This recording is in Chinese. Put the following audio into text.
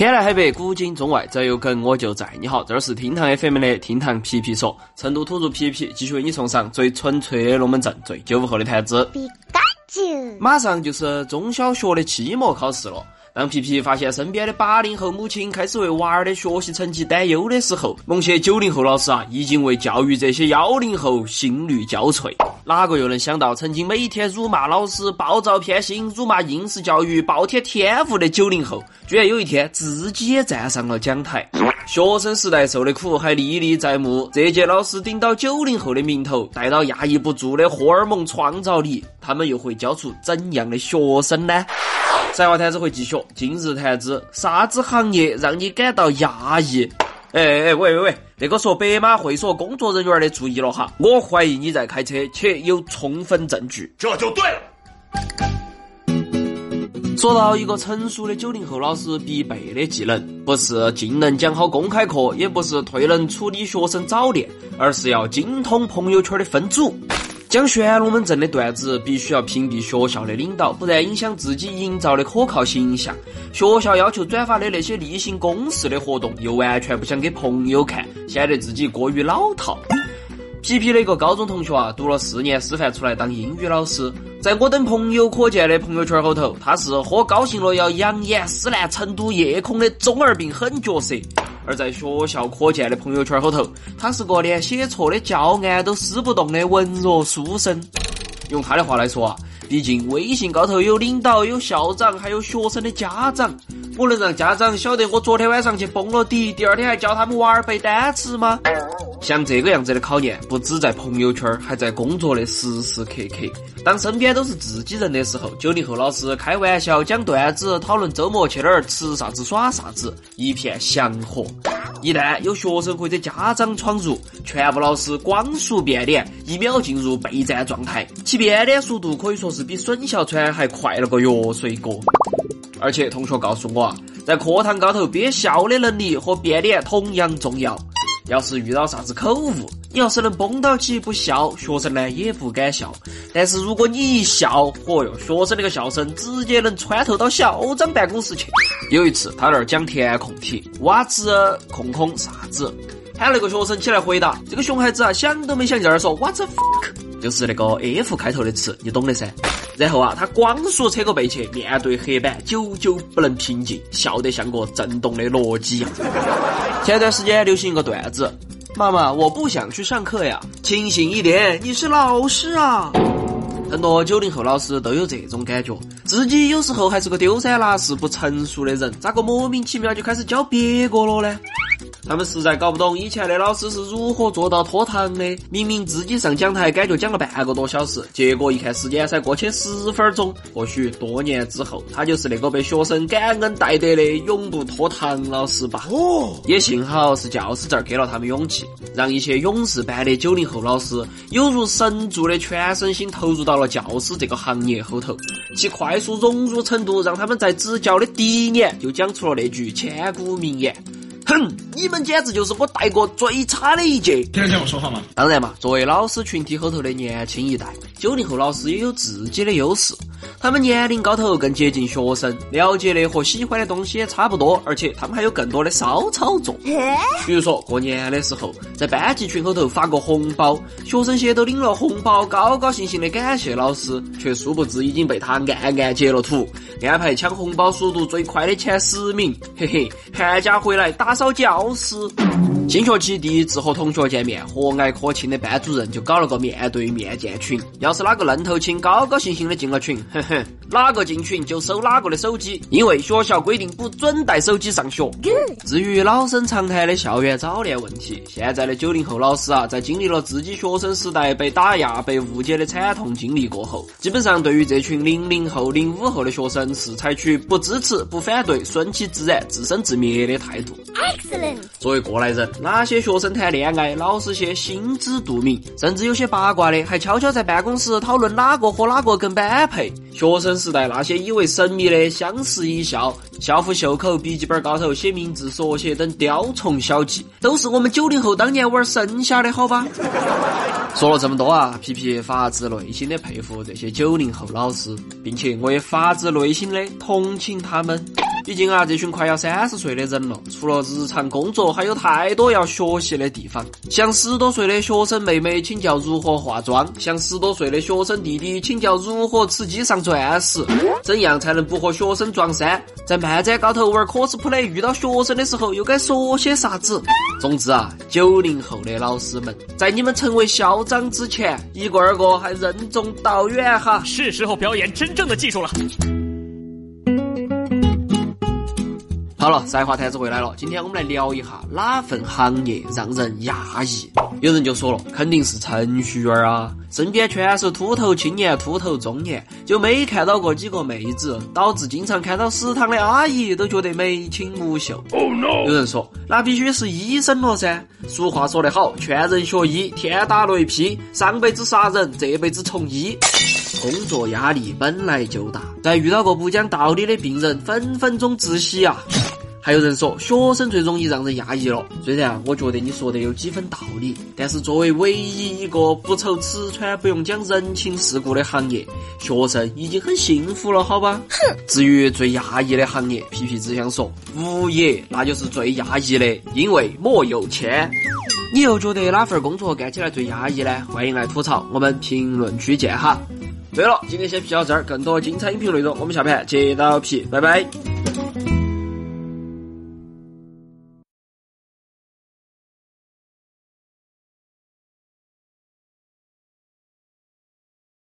天南海北，古今中外，只要有梗我就在。你好，这儿是厅堂 FM 的厅堂皮皮说，成都土著皮皮继续为你送上最纯粹的龙门阵，最九五后的谈资。马上就是中小学的期末考试了。当皮皮发现身边的八零后母亲开始为娃儿的学习成绩担忧的时候，某些九零后老师啊，已经为教育这些幺零后心力交瘁。哪个又能想到，曾经每天辱骂老师、暴躁偏心、辱骂应试教育、暴殄天物的九零后，居然有一天自己也站上了讲台。学生时代受的苦还历历在目，这届老师顶到九零后的名头，带到压抑不住的荷尔蒙创造力，他们又会教出怎样的学生呢？赛话谈子会继续。今日谈资：啥子行业让你感到压抑？哎哎喂喂喂，那个说白马会所工作人员的注意了哈，我怀疑你在开车，且有充分证据。这就对了。说到一个成熟的九零后老师必备的技能，不是净能讲好公开课，也不是退能处理学生早恋，而是要精通朋友圈的分组。讲玄龙门阵的段子，必须要屏蔽学校的领导，不然影响自己营造的可靠形象。学校要求转发的那些例行公事的活动，又完全不想给朋友看，显得自己过于老套。皮皮的一个高中同学啊，读了四年师范出来当英语老师，在我等朋友可见的朋友圈后头，他是喝高兴了要扬言撕烂成都夜空的中二病狠角色。而在学校可见的朋友圈后头，他是个连写错的教案都撕不动的文弱书生。用他的话来说啊，毕竟微信高头有领导、有校长，还有学生的家长，我能让家长晓得我昨天晚上去蹦了迪，第二天还教他们娃儿背单词吗？像这个样子的考验，不止在朋友圈，还在工作的时时刻刻。当身边都是自己人的时候，九零后老师开玩笑、讲段子、讨论周末去哪儿吃啥子、耍啥子，一片祥和。一旦有学生或者家长闯入，全部老师光速变脸，一秒进入备战状态，其变脸速度可以说是比孙小川还快了个药水锅。而且同学告诉我啊，在课堂高头憋笑的能力和变脸同样重要。要是遇到啥子口误，你要是能绷到起不笑，学生呢也不敢笑。但是如果你一笑，嚯哟，学生那个笑声直接能穿透到校长办公室去。有一次他那儿讲填空题，瓦子空空啥子，喊那个学生起来回答，这个熊孩子啊想都没想就在那儿说 What the fuck，就是那个 F 开头的词，你懂的噻。然后啊，他光速扯个背去，面对黑板，久久不能平静，笑得像个震动的螺机。前段时间流行一个段子：“妈妈，我不想去上课呀。”清醒一点，你是老师啊。很多九零后老师都有这种感觉，自己有时候还是个丢三落四、不成熟的人，咋个莫名其妙就开始教别个了呢？他们实在搞不懂以前的老师是如何做到拖堂的。明明自己上讲台，感觉讲了半个多小时，结果一看时间才过去十分钟。或许多年之后，他就是那个被学生感恩戴德的永不拖堂老师吧。哦，也幸好是教师证给了他们勇气，让一些勇士般的九零后老师有如神助的全身心投入到了教师这个行业后头。其快速融入程度，让他们在执教的第一年就讲出了那句千古名言。哼，你们简直就是我带过最差的一届。听得见我说话吗？当然嘛，作为老师群体后头的年轻一代，九零后老师也有自己的优势。他们年龄高头更接近学生，了解的和喜欢的东西也差不多，而且他们还有更多的骚操作。比如说过年的时候，在班级群后头发个红包，学生些都领了红包，高高兴兴的感谢老师，却殊不知已经被他暗暗截了图，安排抢红包速度最快的前十名。嘿嘿，寒假回来打扫教室。新学期第一次和同学见面，和蔼可亲的班主任就搞了个面对面建群。要是哪个愣头青高高兴兴的进了群，哼哼，哪个进群就收哪个的手机，因为学校规定不准带手机上学。至于老生常谈的校园早恋问题，现在的九零后老师啊，在经历了自己学生时代被打压、被误解的惨痛经历过后，基本上对于这群零零后、零五后的学生是采取不支持、不反对、顺其自然、自生自灭的态度。Excellent。作为过来人。哪些学生谈恋爱，老师些心知肚明，甚至有些八卦的，还悄悄在办公室讨论哪个和哪个更般配。学生时代那些以为神秘的相视一笑、校服袖口、笔记本高头写名字、缩写等雕虫小技，都是我们九零后当年玩剩下的好吧？说了这么多啊，皮皮发自内心的佩服这些九零后老师，并且我也发自内心的同情他们。毕竟啊，这群快要三十岁的人了，除了日常工作，还有太多要学习的地方。向十多岁的学生妹妹请教如何化妆，向十多岁的学生弟弟请教如何吃鸡上钻石，怎样才能不和学生撞衫？在漫展高头玩 cosplay 遇到学生的时候，又该说些啥子？总之啊，九零后的老师们，在你们成为校长之前，一个二个还任重道远哈。是时候表演真正的技术了。好了，赛话台子回来了。今天我们来聊一下哪份行业让人压抑？有人就说了，肯定是程序员啊，身边全是秃头青年、秃头中年，就没看到过几个妹子，导致经常看到食堂的阿姨都觉得眉清目秀。有人说，那必须是医生了噻。俗话说得好，劝人学医，天打雷劈，上辈子杀人，这辈子从医。工作压力本来就大，再遇到个不讲道理的病人，分分钟窒息啊！还有人说，学生最容易让人压抑了。虽然我觉得你说的有几分道理，但是作为唯一一个不愁吃穿、不用讲人情世故的行业，学生已经很幸福了，好吧？哼。至于最压抑的行业，皮皮只想说，物业那就是最压抑的，因为没有钱。你又觉得哪份工作干起来最压抑呢？欢迎来吐槽，我们评论区见哈。对了，今天先皮到这儿，更多精彩音频内容，我们下盘接到皮，拜拜。